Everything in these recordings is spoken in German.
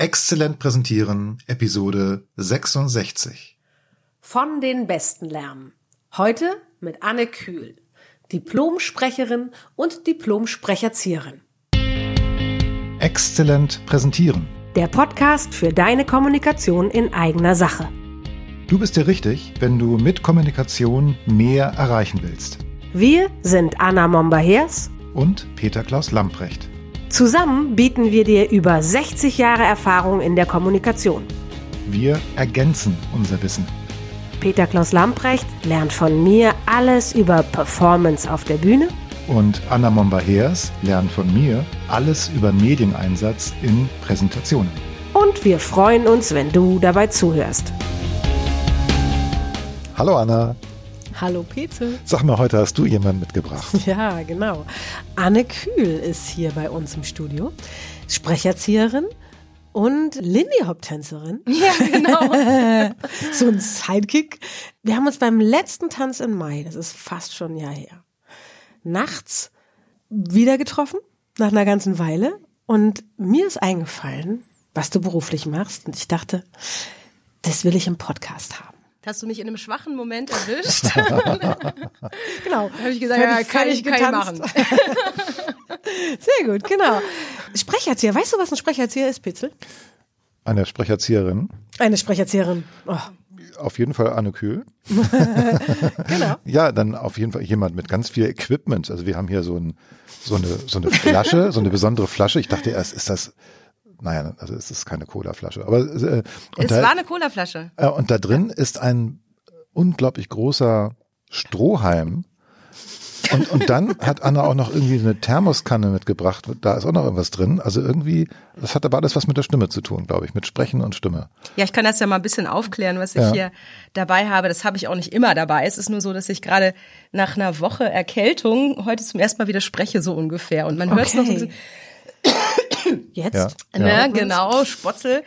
Exzellent präsentieren, Episode 66. Von den Besten lernen. Heute mit Anne Kühl, Diplomsprecherin und Diplomsprecherzieherin. Exzellent präsentieren. Der Podcast für deine Kommunikation in eigener Sache. Du bist dir richtig, wenn du mit Kommunikation mehr erreichen willst. Wir sind Anna Momba-Hers Und Peter Klaus Lamprecht. Zusammen bieten wir dir über 60 Jahre Erfahrung in der Kommunikation. Wir ergänzen unser Wissen. Peter Klaus Lamprecht lernt von mir alles über Performance auf der Bühne Und Anna Momba-Hers lernt von mir alles über Medieneinsatz in Präsentationen. und wir freuen uns, wenn du dabei zuhörst. Hallo Anna. Hallo Peter. Sag mal, heute hast du jemanden mitgebracht. Ja, genau. Anne Kühl ist hier bei uns im Studio. Sprecherzieherin und Lindy Hop Tänzerin. Ja, genau. So ein Sidekick. Wir haben uns beim letzten Tanz im Mai, das ist fast schon ein Jahr her, nachts wieder getroffen, nach einer ganzen Weile. Und mir ist eingefallen, was du beruflich machst. Und ich dachte, das will ich im Podcast haben. Hast du mich in einem schwachen Moment erwischt? Genau. habe ich gesagt, ja, kann ich, kann ich machen. Sehr gut, genau. Sprecherzieher. Weißt du, was ein Sprecherzieher ist, Pitzel? Eine Sprecherzieherin. Eine Sprecherzieherin. Oh, Auf jeden Fall Anne Kühl. genau. Ja, dann auf jeden Fall jemand mit ganz viel Equipment. Also wir haben hier so, ein, so, eine, so eine Flasche, so eine besondere Flasche. Ich dachte erst, ist das, naja, also es ist keine Cola-Flasche. Aber äh, Es da, war eine Colaflasche. äh, und da drin ist ein unglaublich großer Strohhalm. Und, und dann hat Anna auch noch irgendwie eine Thermoskanne mitgebracht. Da ist auch noch irgendwas drin. Also irgendwie, das hat aber alles was mit der Stimme zu tun, glaube ich, mit Sprechen und Stimme. Ja, ich kann das ja mal ein bisschen aufklären, was ich Ja. hier dabei habe. Das habe ich auch nicht immer dabei. Es ist nur so, dass ich gerade nach einer Woche Erkältung heute zum ersten Mal wieder spreche, so ungefähr. Und man hört es noch so ein bisschen. Jetzt? Ja. Ne, genau, Spotzel.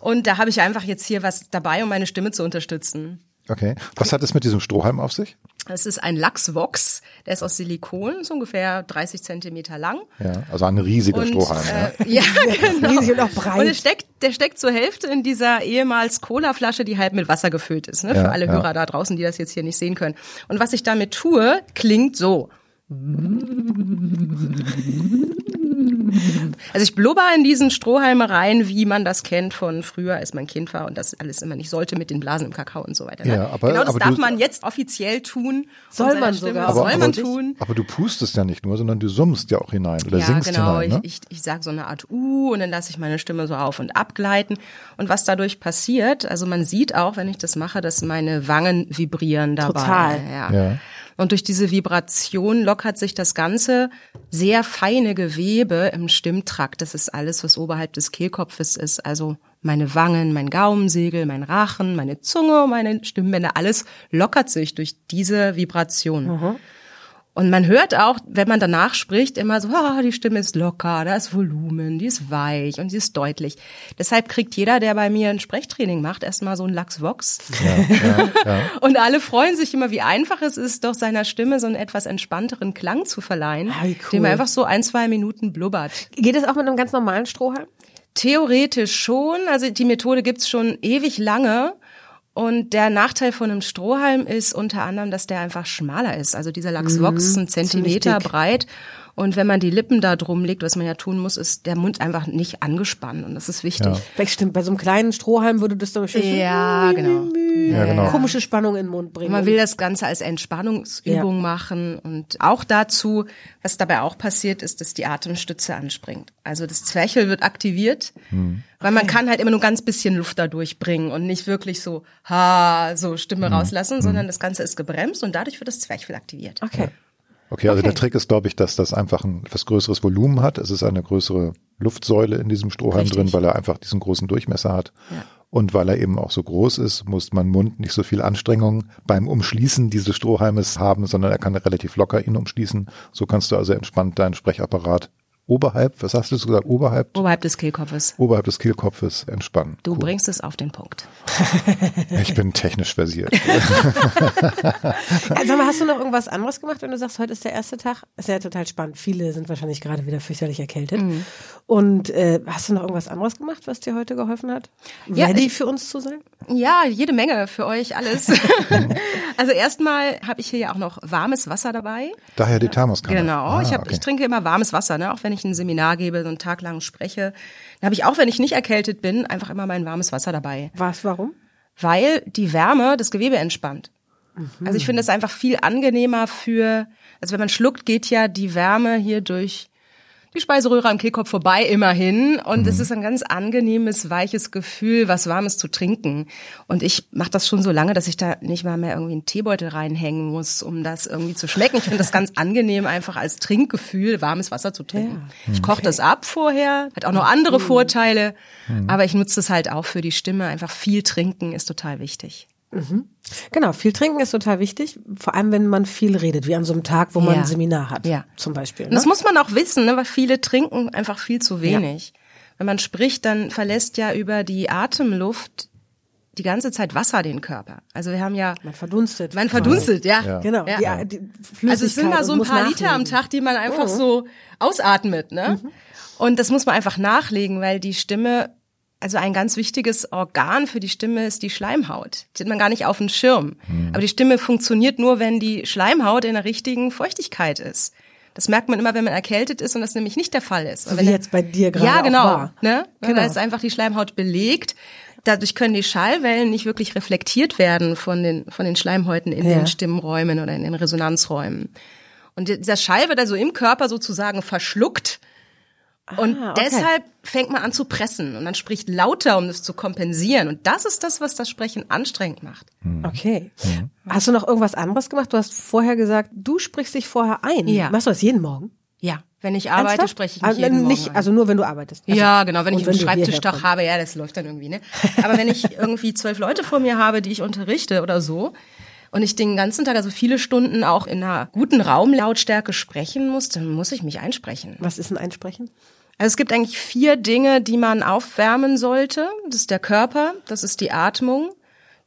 Und da habe ich einfach jetzt hier was dabei, um meine Stimme zu unterstützen. Okay. Was hat es mit diesem Strohhalm auf sich? Das ist ein Lachsvox, der ist aus Silikon, ist ungefähr 30 Zentimeter lang. Ja, also ein riesiger Und, Strohhalm. ja. äh, ja, genau. Riesig und auch breit. Und es steckt, der steckt zur Hälfte in dieser ehemals Cola-Flasche, die halb mit Wasser gefüllt ist. Ne? Ja, Für alle ja. Hörer da draußen, die das jetzt hier nicht sehen können. Und was ich damit tue, klingt so. Also ich blubber in diesen Strohhalme rein, wie man das kennt von früher, als man Kind war und das alles immer nicht sollte mit den Blasen im Kakao und so weiter. Ne? Ja, aber- genau das aber darf du- man jetzt offiziell tun. Soll man Stimme, sogar. das Aber- soll man aber- tun. Aber du pustest ja nicht nur, sondern du summst ja auch hinein oder ja, singst genau. hinein. Ne? Ich, ich, ich sage so eine Art U und dann lasse ich meine Stimme so auf und abgleiten. Und was dadurch passiert, also man sieht auch, wenn ich das mache, dass meine Wangen vibrieren dabei. Total. Ja. Ja. Und durch diese Vibration lockert sich das ganze sehr feine Gewebe im Stimmtrakt. Das ist alles, was oberhalb des Kehlkopfes ist. Also meine Wangen, mein Gaumensegel, mein Rachen, meine Zunge, meine Stimmbänder, alles lockert sich durch diese Vibration. Und man hört auch, wenn man danach spricht, immer so, ah, die Stimme ist locker, da ist Volumen, die ist weich und die ist deutlich. Deshalb kriegt jeder, der bei mir ein Sprechtraining macht, erstmal so ein Lachsvox. Und alle freuen sich immer, wie einfach es ist, doch seiner Stimme so einen etwas entspannteren Klang zu verleihen, Ah, cool. dem man einfach so ein, zwei Minuten blubbert. Geht es auch mit einem ganz normalen Strohhalm? Theoretisch schon, also die Methode gibt's schon ewig lange. Und der Nachteil von einem Strohhalm ist unter anderem, dass der einfach schmaler ist. Also dieser Lachsvox ist ein Zentimeter breit. Und wenn man die Lippen da drum legt, was man ja tun muss, ist der Mund einfach nicht angespannt. Und das ist wichtig. Vielleicht stimmt, bei so einem kleinen Strohhalm würde das doch schön Ja, genau. Ja, genau. komische Spannung in den Mund bringen. Man will das Ganze als Entspannungsübung Ja. machen und auch dazu, was dabei auch passiert, ist, dass die Atemstütze anspringt. Also das Zwerchfell wird aktiviert, weil man kann halt immer nur ganz bisschen Luft da durchbringen und nicht wirklich so, ha, so Stimme rauslassen, sondern das Ganze ist gebremst und dadurch wird das Zwerchfell aktiviert. Okay. Okay, also der Trick ist, glaube ich, dass das einfach ein etwas größeres Volumen hat. Es ist eine größere Luftsäule in diesem Strohhalm Richtig. drin, weil er einfach diesen großen Durchmesser hat. Ja. Und weil er eben auch so groß ist, muss mein Mund nicht so viel Anstrengung beim Umschließen dieses Strohhalmes haben, sondern er kann relativ locker ihn umschließen. So kannst du also entspannt deinen Sprechapparat oberhalb, was hast du gesagt, oberhalb, Oberhalb des Kehlkopfes. oberhalb des Kehlkopfes entspannen. Du Cool. bringst es auf den Punkt. Ich bin technisch versiert. Also, mal, hast du noch irgendwas anderes gemacht, wenn du sagst, heute ist der erste Tag? Ist ja total spannend. Viele sind wahrscheinlich gerade wieder fürchterlich erkältet. Mhm. Und äh, hast du noch irgendwas anderes gemacht, was dir heute geholfen hat? Ja, Ready ich- für uns zu sein? Ja, jede Menge für euch alles. also erstmal habe ich hier ja auch noch warmes Wasser dabei. Daher die Thermoskanne. Genau, Ah, ich, hab, okay. ich trinke immer warmes Wasser, ne? auch wenn ich ein Seminar gebe, so einen Tag lang spreche. Dann habe ich auch, wenn ich nicht erkältet bin, einfach immer mein warmes Wasser dabei. Was, warum? weil die Wärme das Gewebe entspannt. Mhm. Also ich finde es einfach viel angenehmer für, also wenn man schluckt, geht ja die Wärme hier durch die Speiseröhre am Kehlkopf vorbei immerhin und Mhm. es ist ein ganz angenehmes, weiches Gefühl, was Warmes zu trinken. Und ich mache das schon so lange, dass ich da nicht mal mehr irgendwie einen Teebeutel reinhängen muss, um das irgendwie zu schmecken. Ich finde das ganz angenehm, einfach als Trinkgefühl warmes Wasser zu trinken. Ich koche das ab vorher, hat auch noch andere Vorteile, aber ich nutze es halt auch für die Stimme. Einfach viel trinken ist total wichtig. Genau, viel trinken ist total wichtig, vor allem wenn man viel redet, wie an so einem Tag, wo man Ja. ein Seminar hat, Ja. zum Beispiel. Und das Ne? muss man auch wissen, ne? weil viele trinken einfach viel zu wenig. Wenn man spricht, dann verlässt ja über die Atemluft die ganze Zeit Wasser den Körper. Also wir haben ja, Man verdunstet. man verdunstet, ja. Ja. Genau. Ja. Die, die Also es sind da so ein paar Liter am nachlegen. Tag, die man einfach so ausatmet, ne? Und das muss man einfach nachlegen, weil die Stimme, also ein ganz wichtiges Organ für die Stimme ist die Schleimhaut. Die hat man gar nicht auf dem Schirm. Aber die Stimme funktioniert nur, wenn die Schleimhaut in der richtigen Feuchtigkeit ist. Das merkt man immer, wenn man erkältet ist und das nämlich nicht der Fall ist. So wie wenn- jetzt bei dir gerade Ja, auch genau. war. Ne? Genau. Da ist einfach die Schleimhaut belegt. Dadurch können die Schallwellen nicht wirklich reflektiert werden von den, von den Schleimhäuten in Ja. den Stimmräumen oder in den Resonanzräumen. Und dieser Schall wird also im Körper sozusagen verschluckt. Und Ah, okay. deshalb fängt man an zu pressen und man spricht lauter, um das zu kompensieren. Und das ist das, was das Sprechen anstrengend macht. Okay. Hast du noch irgendwas anderes gemacht? Du hast vorher gesagt, du sprichst dich vorher ein. Ja. Machst du das jeden Morgen? Ja, wenn ich arbeite, Ernsthaft? spreche ich mich also, jeden Morgen nicht, ein. Also nur wenn du arbeitest. Also, Ja, genau, wenn ich einen Schreibtischtag habe, ja, das läuft dann irgendwie, ne? Aber wenn ich irgendwie zwölf Leute vor mir habe, die ich unterrichte oder so, und ich den ganzen Tag, also viele Stunden auch in einer guten Raumlautstärke sprechen muss, dann muss ich mich einsprechen. Was ist ein Einsprechen? Also es gibt eigentlich vier Dinge, die man aufwärmen sollte. Das ist der Körper, das ist die Atmung,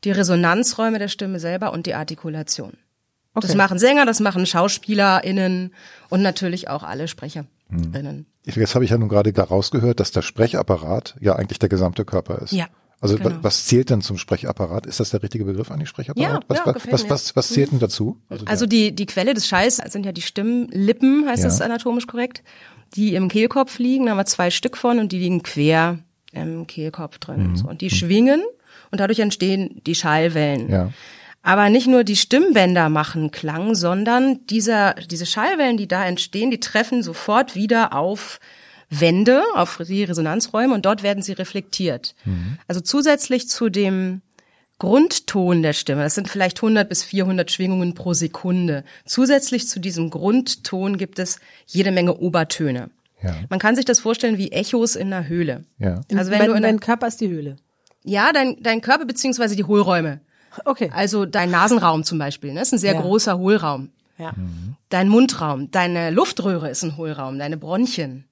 die Resonanzräume der Stimme selber und die Artikulation. Das machen Sänger, das machen SchauspielerInnen und natürlich auch alle SprecherInnen. Jetzt habe ich ja nun gerade da rausgehört, dass der Sprechapparat ja eigentlich der gesamte Körper ist. Ja, Also genau. wa- was zählt denn zum Sprechapparat? Ist das der richtige Begriff eigentlich, Sprechapparat? Ja, was, ja, was, was, was, was zählt denn dazu? Also die, die Quelle des Schalls sind ja die Stimmlippen, heißt Ja. das anatomisch korrekt, die im Kehlkopf liegen. Da haben wir zwei Stück von und die liegen quer im Kehlkopf drin. So. Und die schwingen und dadurch entstehen die Schallwellen. Ja. Aber nicht nur die Stimmbänder machen Klang, sondern dieser, diese Schallwellen, die da entstehen, die treffen sofort wieder auf Wände, auf die Resonanzräume und dort werden sie reflektiert. Also zusätzlich zu dem Grundton der Stimme, das sind vielleicht 100 bis 400 Schwingungen pro Sekunde. Zusätzlich zu diesem Grundton gibt es jede Menge Obertöne. Ja. Man kann sich das vorstellen wie Echos in einer Höhle. Ja. Also wenn mein, du in der, mein Körper ist die Höhle. ja, dein, dein Körper beziehungsweise die Hohlräume. Okay. Also dein Nasenraum zum Beispiel, ne? ist ein sehr Ja. großer Hohlraum. Ja. Dein Mundraum, deine Luftröhre ist ein Hohlraum, deine Bronchien,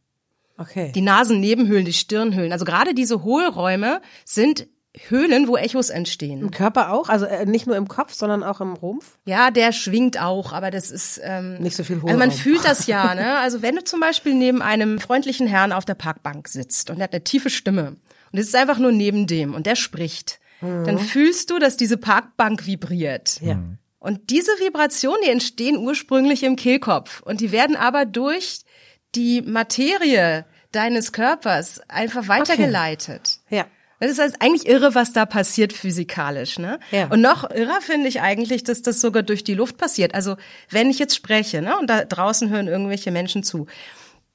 Okay. die Nasennebenhöhlen, die Stirnhöhlen. Also gerade diese Hohlräume sind Höhlen, wo Echos entstehen. Im Körper auch? Also äh, nicht nur im Kopf, sondern auch im Rumpf? Ja, der schwingt auch, aber das ist ähm, Nicht so viel Also man Hohlraum. fühlt das ja, ne? Also wenn du zum Beispiel neben einem freundlichen Herrn auf der Parkbank sitzt und der hat eine tiefe Stimme und es ist einfach nur neben dem und der spricht, dann fühlst du, dass diese Parkbank vibriert. Mhm. Ja. Und diese Vibrationen, die entstehen ursprünglich im Kehlkopf und die werden aber durch die Materie deines Körpers einfach weitergeleitet. Ja. Das ist also eigentlich irre, was da passiert physikalisch, ne? Ja. Und noch irrer finde ich eigentlich, dass das sogar durch die Luft passiert. Also wenn ich jetzt spreche, ne, und da draußen hören irgendwelche Menschen zu,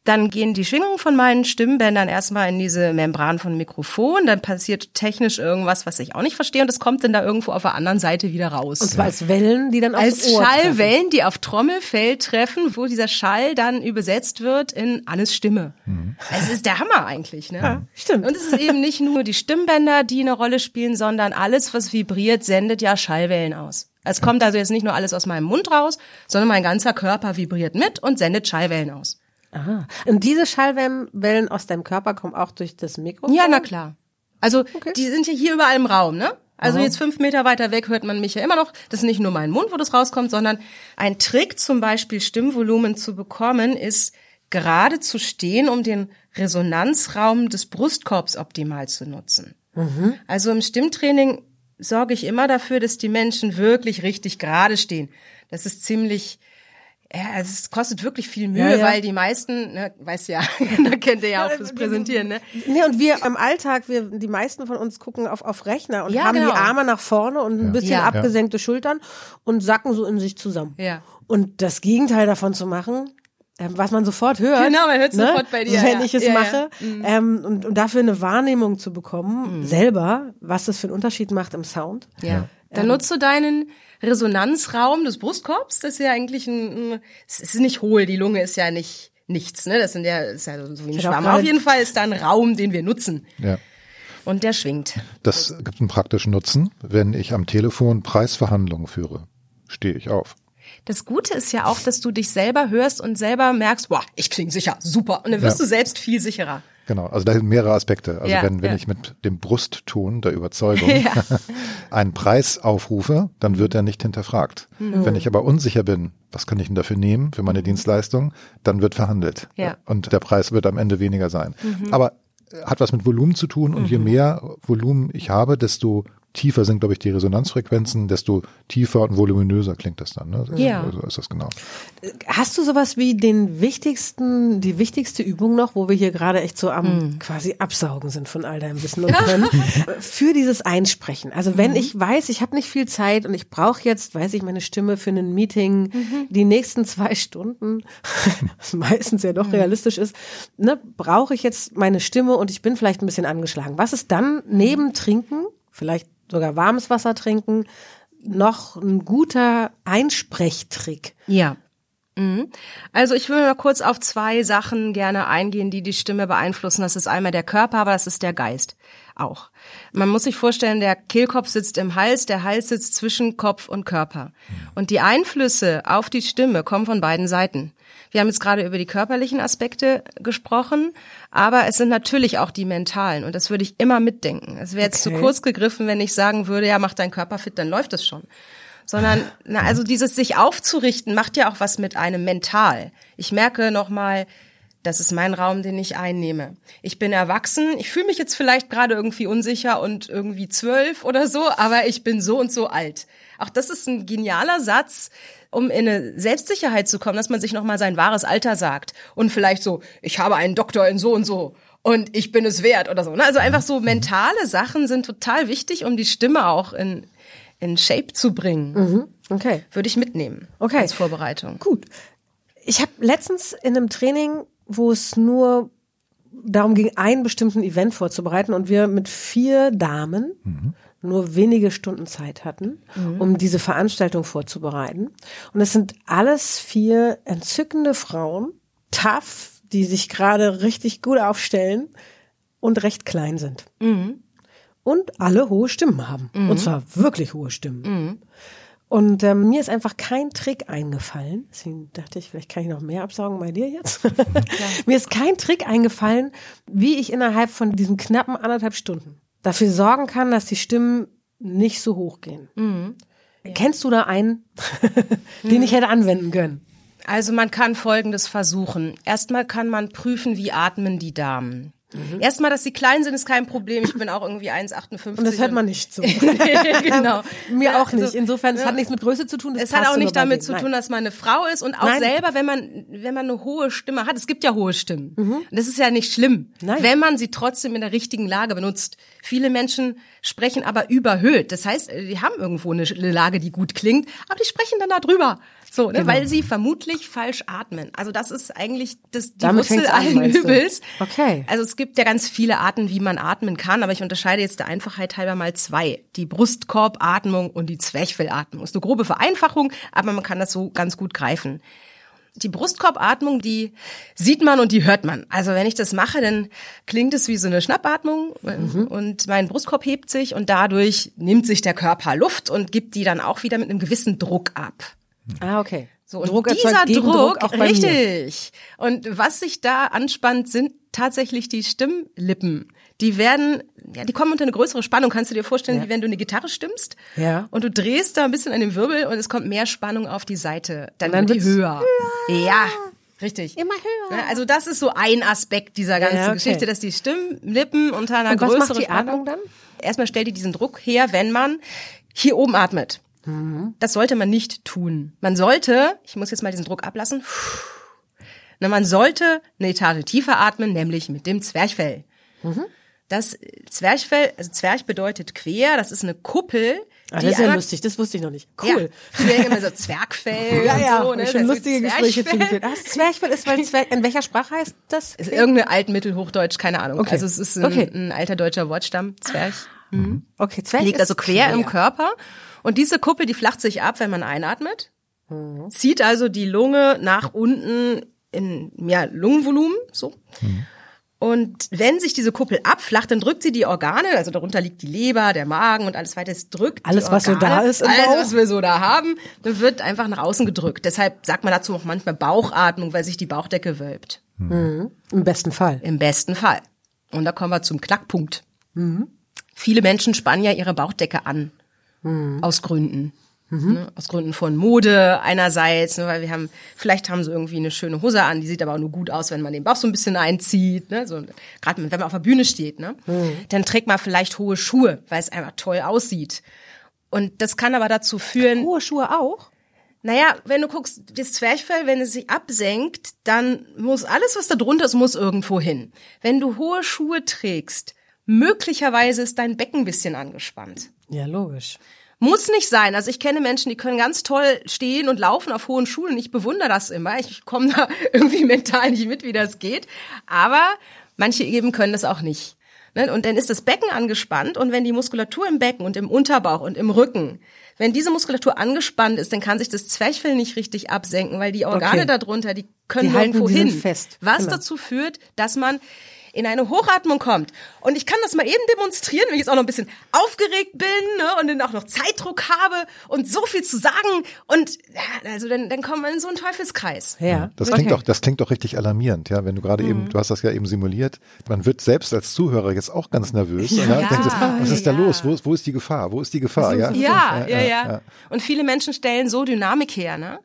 dann gehen die Schwingungen von meinen Stimmbändern erstmal in diese Membran von Mikrofon, dann passiert technisch irgendwas, was ich auch nicht verstehe, und das kommt dann da irgendwo auf der anderen Seite wieder raus. Und zwar als Wellen, die dann als Ohr treffen. Schallwellen, die auf Trommelfell treffen, wo dieser Schall dann übersetzt wird in Annes Stimme. Es ist der Hammer eigentlich, ne? Ja, stimmt. Und es ist eben nicht nur die Stimmbänder, die eine Rolle spielen, sondern alles, was vibriert, sendet ja Schallwellen aus. Es kommt also jetzt nicht nur alles aus meinem Mund raus, sondern mein ganzer Körper vibriert mit und sendet Schallwellen aus. Aha. Und diese Schallwellen aus deinem Körper kommen auch durch das Mikrofon? Ja, na klar. Also die sind ja hier überall im Raum, ne? Also jetzt fünf Meter weiter weg hört man mich ja immer noch. Das ist nicht nur mein Mund, wo das rauskommt, sondern ein Trick, zum Beispiel Stimmvolumen zu bekommen, ist gerade zu stehen, um den Resonanzraum des Brustkorbs optimal zu nutzen. Also im Stimmtraining sorge ich immer dafür, dass die Menschen wirklich richtig gerade stehen. Das ist ziemlich ja, es kostet wirklich viel Mühe, Ja, ja. weil die meisten, ne, weiß ja, da kennt ihr ja auch fürs Präsentieren, ne? Nee, und wir im Alltag, wir, die meisten von uns gucken auf, auf Rechner und Ja, haben genau. die Arme nach vorne und ein bisschen Ja. abgesenkte Schultern und sacken so in sich zusammen. Ja. Und das Gegenteil davon zu machen, was man sofort hört. Genau, man hört's ne? sofort bei dir, Wenn ja. ich es Ja, ja. mache. Ähm, und, und dafür eine Wahrnehmung zu bekommen, selber, was das für einen Unterschied macht im Sound. Ja. Dann nutzt du deinen Resonanzraum des Brustkorbs. Das ist ja eigentlich ein, ein es ist nicht hohl, die Lunge ist ja nicht nichts, ne? Das sind ja, ist ja so wie ein Schwamm. Auf jeden Fall ist da ein Raum, den wir nutzen. Ja. Und der schwingt. Das gibt einen praktischen Nutzen. Wenn ich am Telefon Preisverhandlungen führe, stehe ich auf. Das Gute ist ja auch, dass du dich selber hörst und selber merkst, boah, ich klinge sicher, super. Und dann wirst Ja. du selbst viel sicherer. Genau, also da sind mehrere Aspekte. Also Ja, wenn, wenn ja. ich mit dem Brustton der Überzeugung einen Preis aufrufe, dann wird er nicht hinterfragt. Mhm. Wenn ich aber unsicher bin, was kann ich denn dafür nehmen für meine Dienstleistung, dann wird verhandelt. Ja. Mhm. Und der Preis wird am Ende weniger sein. Aber äh, hat was mit Volumen zu tun und je mehr Volumen ich habe, desto tiefer sind, glaube ich, die Resonanzfrequenzen, desto tiefer und voluminöser klingt das dann. Ne? Ja. Also ist das genau. Hast du sowas wie den wichtigsten, die wichtigste Übung noch, wo wir hier gerade echt so am Hm. quasi Absaugen sind von all deinem Wissen und Können, für dieses Einsprechen? Also Mhm. wenn ich weiß, ich habe nicht viel Zeit und ich brauche jetzt, weiß ich, meine Stimme für ein Meeting, Mhm. die nächsten zwei Stunden, was meistens ja Mhm. doch realistisch ist, ne, brauche ich jetzt meine Stimme und ich bin vielleicht ein bisschen angeschlagen. Was ist dann neben Trinken, vielleicht sogar warmes Wasser trinken, noch ein guter Einsprechtrick? Ja. Mhm. Also ich will mal kurz auf zwei Sachen gerne eingehen, die die Stimme beeinflussen. Das ist einmal der Körper, aber das ist der Geist auch. Man muss sich vorstellen, der Kehlkopf sitzt im Hals, der Hals sitzt zwischen Kopf und Körper. Und die Einflüsse auf die Stimme kommen von beiden Seiten. Wir haben jetzt gerade über die körperlichen Aspekte gesprochen, aber es sind natürlich auch die mentalen und das würde ich immer mitdenken. Es wäre jetzt Okay. zu kurz gegriffen, wenn ich sagen würde, ja, mach deinen Körper fit, dann läuft es schon sondern na, also dieses sich aufzurichten macht ja auch was mit einem mental. Ich merke nochmal, das ist mein Raum, den ich einnehme. Ich bin erwachsen, ich fühle mich jetzt vielleicht gerade irgendwie unsicher und irgendwie zwölf oder so, aber ich bin so und so alt. Auch das ist ein genialer Satz, um in eine Selbstsicherheit zu kommen, dass man sich nochmal sein wahres Alter sagt. Und vielleicht so, ich habe einen Doktor in so und so und ich bin es wert oder so. ne? Also einfach so mentale Sachen sind total wichtig, um die Stimme auch in, in Shape zu bringen. Okay. Würde ich mitnehmen. Okay. Als Vorbereitung. Gut. Ich habe letztens in einem Training, wo es nur darum ging, einen bestimmten Event vorzubereiten und wir mit vier Damen nur wenige Stunden Zeit hatten, um diese Veranstaltung vorzubereiten. Und es sind alles vier entzückende Frauen, tough, die sich gerade richtig gut aufstellen und recht klein sind. Und alle hohe Stimmen haben. Und zwar wirklich hohe Stimmen. Und ähm, mir ist einfach kein Trick eingefallen. Deswegen dachte ich, vielleicht kann ich noch mehr absaugen bei dir jetzt. mir ist kein Trick eingefallen, wie ich innerhalb von diesen knappen anderthalb Stunden dafür sorgen kann, dass die Stimmen nicht so hoch gehen. Kennst du da einen, den ich hätte anwenden können? Also man kann Folgendes versuchen. Erstmal kann man prüfen, wie atmen die Damen. Erstmal, dass sie klein sind, ist kein Problem. Ich bin auch irgendwie 1,58. Und das hört man nicht so. genau. Mir Ja, auch nicht. also, Insofern, es hat nichts mit Größe zu tun. Es hat auch nicht damit zu Nein. tun, dass man eine Frau ist und auch Nein. selber, wenn man wenn man eine hohe Stimme hat, es gibt ja hohe Stimmen. Und Das ist ja nicht schlimm, Mhm. Nein. wenn man sie trotzdem in der richtigen Lage benutzt. Viele Menschen sprechen aber überhöht. Das heißt, die haben irgendwo eine Lage, die gut klingt, aber die sprechen dann da So, Genau. ne, weil sie vermutlich falsch atmen. Also das ist eigentlich das, die Damit Wurzel an, allen du? Übels. Okay. Also es gibt ja ganz viele Arten, wie man atmen kann, aber ich unterscheide jetzt der Einfachheit halber mal zwei. Die Brustkorbatmung und die Zwerchfellatmung. Ist eine grobe Vereinfachung, aber man kann das so ganz gut greifen. Die Brustkorbatmung, die sieht man und die hört man. Also wenn ich das mache, dann klingt es wie so eine Schnappatmung und mein Brustkorb hebt sich und dadurch nimmt sich der Körper Luft und gibt die dann auch wieder mit einem gewissen Druck ab. Ah, okay. So, und Druck dieser Druck, auch bei mir. richtig. Und was sich da anspannt, sind tatsächlich die Stimmlippen. Die werden, ja, die kommen unter eine größere Spannung. Kannst du dir vorstellen, wie wenn du eine Gitarre stimmst? Ja. Und du drehst da ein bisschen an dem Wirbel und es kommt mehr Spannung auf die Seite. Dann, dann wird die wird's höher. Ja. Richtig. Immer höher. Ja, Also das ist so ein Aspekt dieser ganzen Ja, okay. Geschichte, dass die Stimmlippen unter einer Und was größeren macht die Spannung- Atmung dann? Erstmal stellt die diesen Druck her, wenn man hier oben atmet. Mhm. Das sollte man nicht tun. Man sollte, ich muss jetzt mal diesen Druck ablassen, na, man sollte eine Etage tiefer atmen, nämlich mit dem Zwerchfell. Mhm. Das Zwerchfell, also Zwerch bedeutet quer, das ist eine Kuppel. Ah, das ist ja lustig, das wusste ich noch nicht. Ja, Cool. früher immer so Zwergfell Ja, und ja, so, ne? schon lustige Gespräche zugeführt. Ach, Zwerchfell ist, weil Zwerch, in welcher Sprache heißt das? Ist irgendeine Altmittelhochdeutsch, keine Ahnung. Okay. Also es ist ein, Okay. ein alter deutscher Wortstamm, Zwerch. Okay, Zwerch liegt ist also quer, im Körper. Und diese Kuppel, die flacht sich ab, wenn man einatmet. Zieht also die Lunge nach unten in ja, Lungenvolumen, so. Und wenn sich diese Kuppel abflacht, dann drückt sie die Organe, also darunter liegt die Leber, der Magen und alles weiter, es drückt Alles, die was so da ist im alles, Bauch. was wir so da haben, dann wird einfach nach außen gedrückt. Deshalb sagt man dazu auch manchmal Bauchatmung, weil sich die Bauchdecke wölbt. Im besten Fall. Im besten Fall. Und da kommen wir zum Knackpunkt. Viele Menschen spannen ja ihre Bauchdecke an. Aus Gründen. Ne? Aus Gründen von Mode einerseits, ne, weil wir haben, vielleicht haben sie irgendwie eine schöne Hose an, die sieht aber auch nur gut aus, wenn man den Bauch so ein bisschen einzieht. Ne? So, Gerade wenn man auf der Bühne steht. Ne? Dann trägt man vielleicht hohe Schuhe, weil es einfach toll aussieht. Und das kann aber dazu führen, Hohe Schuhe auch? naja, wenn du guckst, das Zwerchfell, wenn es sich absenkt, dann muss alles, was da drunter ist, muss irgendwo hin. Wenn du hohe Schuhe trägst, möglicherweise ist dein Becken ein bisschen angespannt. Ja, logisch. Muss nicht sein. Also ich kenne Menschen, die können ganz toll stehen und laufen auf hohen Schuhen. und Ich bewundere das immer. Ich komme da irgendwie mental nicht mit, wie das geht. Aber manche eben können das auch nicht. Ne? Und dann ist das Becken angespannt und wenn die Muskulatur im Becken und im Unterbauch und im Rücken, wenn diese Muskulatur angespannt ist, dann kann sich das Zwerchfell nicht richtig absenken, weil die Organe Okay. darunter, die können Die halten- hin. fest. Was Genau. dazu führt, dass man in eine Hochatmung kommt. Und ich kann das mal eben demonstrieren, wenn ich jetzt auch noch ein bisschen aufgeregt bin ne, und dann auch noch Zeitdruck habe und so viel zu sagen. Und ja, also dann, dann kommt man in so einen Teufelskreis. Ja. Das klingt Okay. doch, das klingt doch richtig alarmierend, ja. Wenn du gerade Mhm. eben, du hast das ja eben simuliert, man wird selbst als Zuhörer jetzt auch ganz nervös. Ja, Ja, und denkt, was ist da ja. los? Wo ist, wo ist die Gefahr? Wo ist die Gefahr? Ja, Ja, ja, ja, Und viele Menschen stellen so Dynamik her, ne?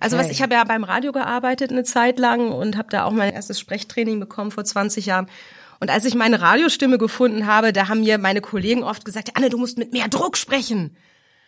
Also was Okay. ich habe ja beim Radio gearbeitet eine Zeit lang und habe da auch mein erstes Sprechtraining bekommen vor 20 Jahren. Und als ich meine Radiostimme gefunden habe, da haben mir meine Kollegen oft gesagt, Anne, du musst mit mehr Druck sprechen.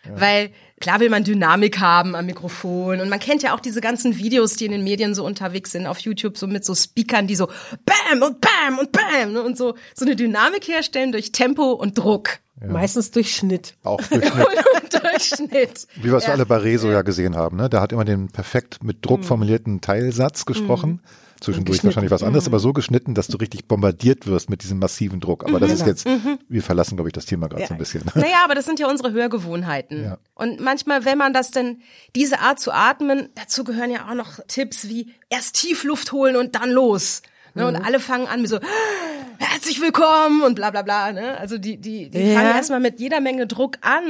Weil klar will man Dynamik haben am Mikrofon und man kennt ja auch diese ganzen Videos, die in den Medien so unterwegs sind auf YouTube, so mit so Speakern, die so Bam und Bam und Bam ne, und so so eine Dynamik herstellen durch Tempo und Druck Meistens durch Schnitt. Auch durch eine, und Durchschnitt. wie wir es alle bei Rezo ja gesehen haben, ne? Der hat immer den perfekt mit Mhm. Druck formulierten Teilsatz gesprochen. Zwischendurch wahrscheinlich was anderes, aber so geschnitten, dass du richtig bombardiert wirst mit diesem massiven Druck. Aber das ist jetzt, wir verlassen, glaube ich, das Thema gerade so ein bisschen. Naja, aber das sind ja unsere Hörgewohnheiten. Ja. Und manchmal, wenn man das denn, diese Art zu atmen, dazu gehören ja auch noch Tipps wie erst tief Luft holen und dann los. Ne, Und alle fangen an mit so, herzlich willkommen und bla bla bla. Ne? Also die, die, die Ja. fangen erstmal mit jeder Menge Druck an,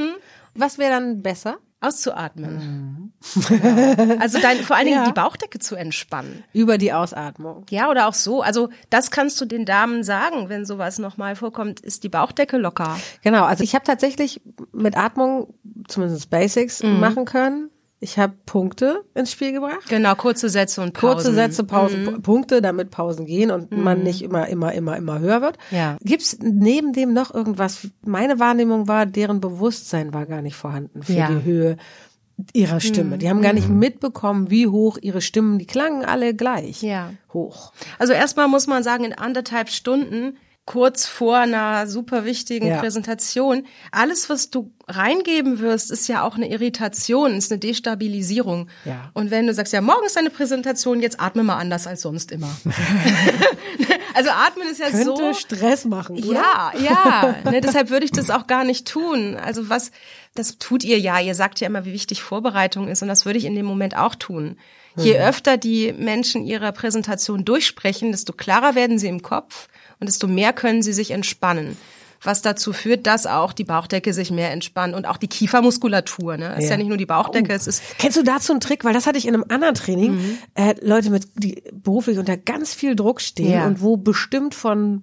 Was wäre dann besser? auszuatmen. Genau. Also dein, vor allen Dingen Ja. die Bauchdecke zu entspannen. Über die Ausatmung. Ja, oder auch so. Also das kannst du den Damen sagen, wenn sowas nochmal vorkommt, ist die Bauchdecke locker. Genau, also ich habe tatsächlich mit Atmung zumindest Basics Mhm. machen können. Ich habe Punkte ins Spiel gebracht. Genau, kurze Sätze und Pausen. Kurze Sätze, Pausen, Mhm. Punkte, damit Pausen gehen und man nicht immer, immer, immer, immer höher wird. Ja. Gibt's neben dem noch irgendwas? Meine Wahrnehmung war, deren Bewusstsein war gar nicht vorhanden für Ja. Mhm. die Höhe ihrer Stimme. Die haben gar nicht mitbekommen, wie hoch ihre Stimmen, die klangen alle gleich Ja. hoch. Also erstmal muss man sagen, in anderthalb Stunden, kurz vor einer super wichtigen Ja. Präsentation, alles, was du reingeben wirst, ist ja auch eine Irritation, ist eine Destabilisierung. Ja. Und wenn du sagst, ja, morgen ist deine Präsentation, jetzt atme mal anders als sonst immer. also atmen ist ja Könnte so. Stress machen, oder? Ja, ja. Ne, deshalb würde ich das auch gar nicht tun. Also was, das tut ihr ja. Ihr sagt ja immer, wie wichtig Vorbereitung ist und das würde ich in dem Moment auch tun. Je öfter die Menschen ihre Präsentation durchsprechen, desto klarer werden sie im Kopf und desto mehr können sie sich entspannen. was dazu führt, dass auch die Bauchdecke sich mehr entspannt und auch die Kiefermuskulatur. Ne? Es ist ja nicht nur die Bauchdecke, es ist Kennst du dazu einen Trick? Weil das hatte ich in einem anderen Training. Äh, Leute mit, die beruflich unter ganz viel Druck stehen Ja. und wo bestimmt von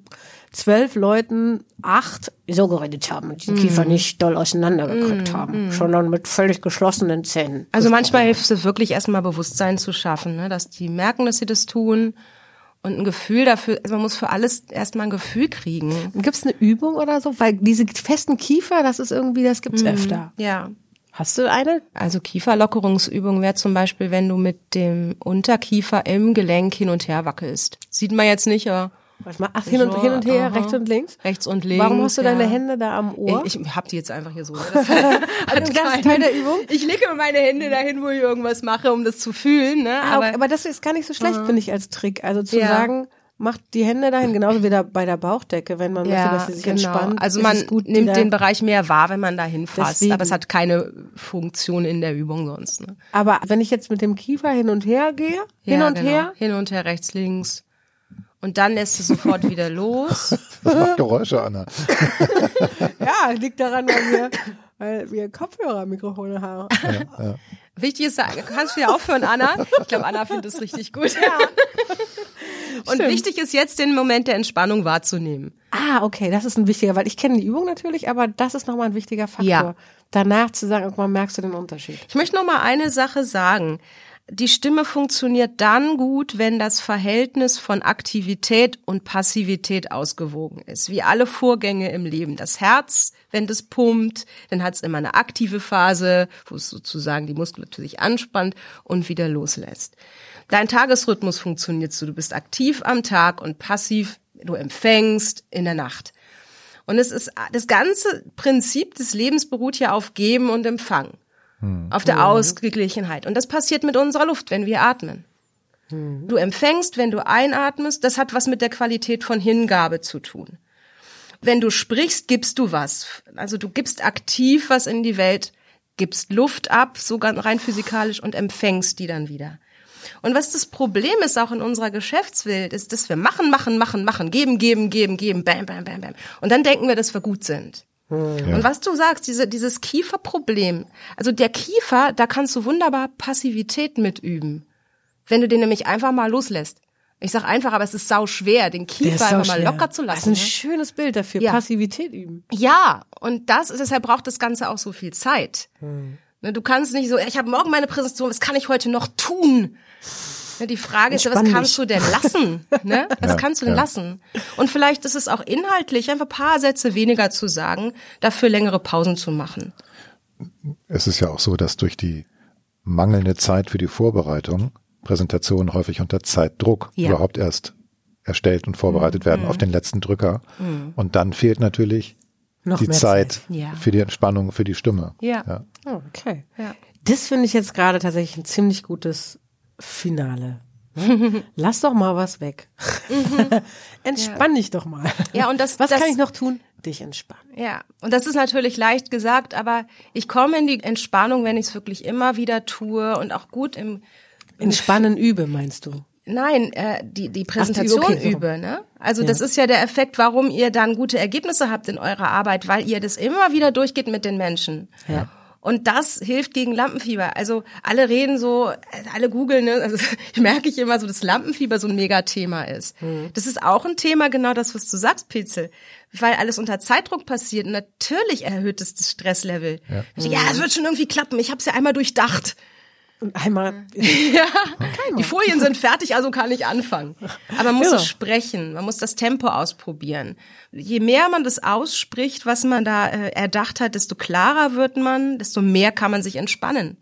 zwölf Leuten acht so geredet haben und die Kiefer nicht doll auseinandergekriegt haben, sondern mit völlig geschlossenen Zähnen. Also manchmal hilft es wirklich erstmal Bewusstsein zu schaffen, ne? dass die merken, dass sie das tun und ein Gefühl dafür, also man muss für alles erstmal ein Gefühl kriegen. Gibt es eine Übung oder so? Weil diese festen Kiefer, das ist irgendwie, das gibt's öfter. Ja. Hast du eine? Also Kieferlockerungsübung wäre zum Beispiel, wenn du mit dem Unterkiefer im Gelenk hin und her wackelst. Sieht man jetzt nicht, aber Warte mal, ach, hin und, So, hin und her, aha. rechts und links. rechts und links. Warum hast du deine ja. Hände da am Ohr? Ich, ich hab die jetzt einfach hier so. Das Also das ist Teil der Übung? Ich lege meine Hände dahin, wo ich irgendwas mache, um das zu fühlen. Ne? Aber, Aber, aber das ist gar nicht so schlecht, finde ich, als Trick. Also zu Ja. sagen, macht die Hände dahin, genauso wie da bei der Bauchdecke, wenn man möchte, dass sie sich entspannt. Also man gut, nimmt den Bereich mehr wahr, wenn man da hinfasst. Deswegen. Aber es hat keine Funktion in der Übung sonst. Ne? Aber wenn ich jetzt mit dem Kiefer hin und her gehe, hin Ja, und genau. her, Hin und her, rechts, links. Und dann lässt es sofort wieder los. Das macht Geräusche, Anna. ja, liegt daran, weil wir, weil wir Kopfhörermikrofone haben. Wichtig ist, kannst du ja aufhören, Anna. Ich glaube, Anna findet es richtig gut. Und wichtig ist jetzt, den Moment der Entspannung wahrzunehmen. Ah, okay, das ist ein wichtiger, weil ich kenne die Übung natürlich, aber das ist nochmal ein wichtiger Faktor. Ja. Danach zu sagen, irgendwann merkst du den Unterschied. Ich möchte noch mal eine Sache sagen. Die Stimme funktioniert dann gut, wenn das Verhältnis von Aktivität und Passivität ausgewogen ist. Wie alle Vorgänge im Leben. Das Herz, wenn das pumpt, dann hat es immer eine aktive Phase, wo es sozusagen die Muskulatur sich anspannt und wieder loslässt. Dein Tagesrhythmus funktioniert so. Du bist aktiv am Tag und passiv, du empfängst in der Nacht. Und es ist, das ganze Prinzip des Lebens beruht ja auf Geben und Empfang. Auf der Ausgeglichenheit. Und das passiert mit unserer Luft, wenn wir atmen. Du empfängst, wenn du einatmest, das hat was mit der Qualität von Hingabe zu tun. Wenn du sprichst, gibst du was. Also du gibst aktiv was in die Welt, gibst Luft ab, sogar rein physikalisch und empfängst die dann wieder. Und was das Problem ist auch in unserer Geschäftswelt, ist, dass wir machen, machen, machen, machen, geben, geben, geben, geben, bam, bam, bam, bam. Und dann denken wir, dass wir gut sind. Und was du sagst, diese, dieses Kieferproblem, also der Kiefer, da kannst du wunderbar Passivität mitüben. Wenn du den nämlich einfach mal loslässt. Ich sag einfach, aber es ist sau schwer, den Kiefer ist einfach mal schwer. locker zu Das lassen. ist ein ne? schönes Bild dafür, Ja. Passivität üben. Ja, und das, deshalb braucht das Ganze auch so viel Zeit. Hm. Ne, Du kannst nicht so, ich habe morgen meine Präsentation, was kann ich heute noch tun? Ne, Die Frage ist ja, was kannst du denn lassen? Ne? Was Ja, kannst du denn ja. lassen? Und vielleicht ist es auch inhaltlich, einfach ein paar Sätze weniger zu sagen, dafür längere Pausen zu machen. Es ist ja auch so, dass durch die mangelnde Zeit für die Vorbereitung Präsentationen häufig unter Zeitdruck Ja. überhaupt erst erstellt und vorbereitet werden auf den letzten Drücker. Und dann fehlt natürlich Noch die Zeit, Ja. für die Entspannung, für die Stimme. Ja. Oh, okay. Ja. Das finde ich jetzt gerade tatsächlich ein ziemlich gutes Finale. Lass doch mal was weg. Entspann dich doch mal. Ja, und das- was das- kann ich noch tun? Dich entspannen. Ja, und das ist natürlich leicht gesagt, aber ich komme in die Entspannung, wenn ich es wirklich immer wieder tue und auch gut im Entspannen übe, meinst du? Nein, äh, die, die Präsentation okay, so. übe. Ne? Also das ist ja der Effekt, warum ihr dann gute Ergebnisse habt in eurer Arbeit, weil ihr das immer wieder durchgeht mit den Menschen. Ja. Und das hilft gegen Lampenfieber. Also alle reden so, alle googeln, ne? also ich merke ich immer so, dass Lampenfieber so ein Megathema ist. Das ist auch ein Thema, genau das, was du sagst, Pilzel. Weil alles unter Zeitdruck passiert. Und natürlich erhöht es das Stresslevel. Ja, ja es wird schon irgendwie klappen. Ich habe es ja einmal durchdacht. Und einmal. Ja, die Folien sind fertig, also kann ich anfangen. Aber man muss Ja. es sprechen, man muss das Tempo ausprobieren. Je mehr man das ausspricht, was man da äh, erdacht hat, desto klarer wird man, desto mehr kann man sich entspannen.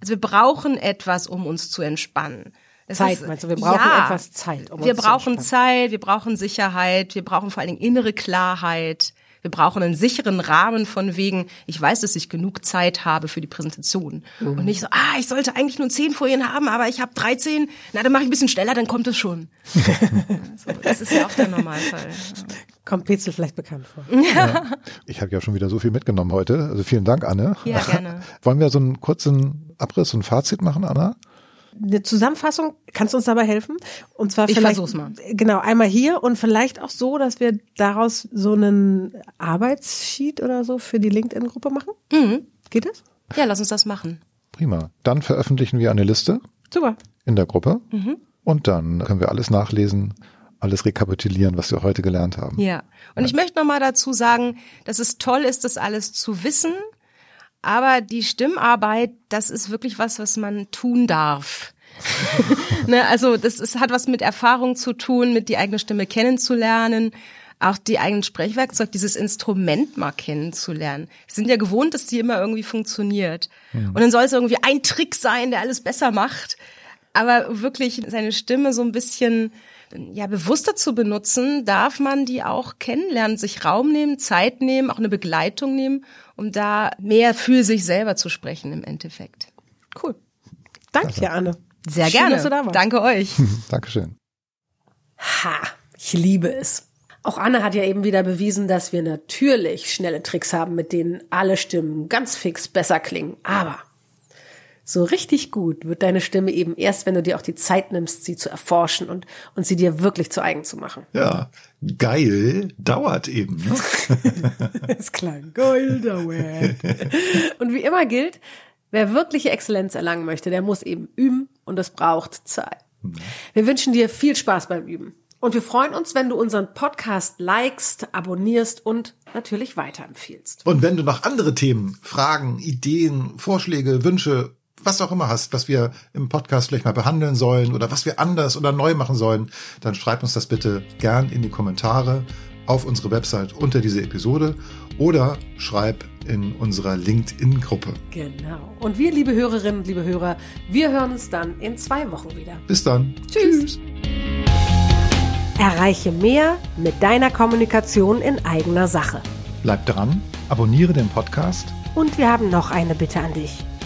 Also wir brauchen etwas, um uns zu entspannen. Es Zeit, meinst du? Wir brauchen etwas Zeit, um wir uns zu brauchen. Zeit, wir brauchen Sicherheit, wir brauchen vor allen Dingen innere Klarheit. Wir brauchen einen sicheren Rahmen von wegen, ich weiß, dass ich genug Zeit habe für die Präsentation. Mhm. Und nicht so, ah, ich sollte eigentlich nur zehn Folien haben, aber ich habe 13. Na, dann mache ich ein bisschen schneller, dann kommt es schon. so, das ist ja auch der Normalfall. Kommt Petzel vielleicht bekannt vor. Ich habe ja schon wieder so viel mitgenommen heute. Also vielen Dank, Anne. Ja, gerne. Wollen wir so einen kurzen Abriss und Fazit machen, Anna? Eine Zusammenfassung, kannst du uns dabei helfen? Und zwar Ich vielleicht, versuch's mal. Genau, einmal hier und vielleicht auch so, dass wir daraus so einen Arbeitssheet oder so für die LinkedIn-Gruppe machen. Mhm. Geht das? Ja, lass uns das machen. Prima. Dann veröffentlichen wir eine Liste Super. in der Gruppe Mhm. und dann können wir alles nachlesen, alles rekapitulieren, was wir heute gelernt haben. Ja. Und ich möchte noch mal dazu sagen, dass es toll ist, das alles zu wissen. Aber die Stimmarbeit, das ist wirklich was, was man tun darf. ne, also das ist, hat was mit Erfahrung zu tun, mit die eigene Stimme kennenzulernen, auch die eigenen Sprechwerkzeug, dieses Instrument mal kennenzulernen. Wir sind ja gewohnt, dass die immer irgendwie funktioniert. Und dann soll es irgendwie ein Trick sein, der alles besser macht. Aber wirklich seine Stimme so ein bisschen ja, bewusster zu benutzen, darf man die auch kennenlernen, sich Raum nehmen, Zeit nehmen, auch eine Begleitung nehmen, um da mehr für sich selber zu sprechen im Endeffekt. Cool. Danke dir, Anne. Sehr Schön, gerne. dass du da warst. Danke euch. Dankeschön. Ha, ich liebe es. Auch Anne hat ja eben wieder bewiesen, dass wir natürlich schnelle Tricks haben, mit denen alle Stimmen ganz fix besser klingen. Aber so richtig gut wird deine Stimme eben erst, wenn du dir auch die Zeit nimmst, sie zu erforschen und, und sie dir wirklich zu eigen zu machen. Ja, geil dauert eben. Ne? Es klang geil, dauert. Und wie immer gilt, wer wirkliche Exzellenz erlangen möchte, der muss eben üben und es braucht Zeit. Wir wünschen dir viel Spaß beim Üben. Und wir freuen uns, wenn du unseren Podcast likest, abonnierst und natürlich weiterempfiehlst. Und wenn du noch andere Themen, Fragen, Ideen, Vorschläge, Wünsche, was auch immer hast, was wir im Podcast vielleicht mal behandeln sollen oder was wir anders oder neu machen sollen, dann schreib uns das bitte gern in die Kommentare auf unsere Website unter diese Episode oder schreib in unserer LinkedIn-Gruppe. Genau. Und wir, liebe Hörerinnen und liebe Hörer, wir hören uns dann in zwei Wochen wieder. Bis dann. Tschüss. Erreiche mehr mit deiner Kommunikation in eigener Sache. Bleib dran, abonniere den Podcast Und wir haben noch eine Bitte an dich.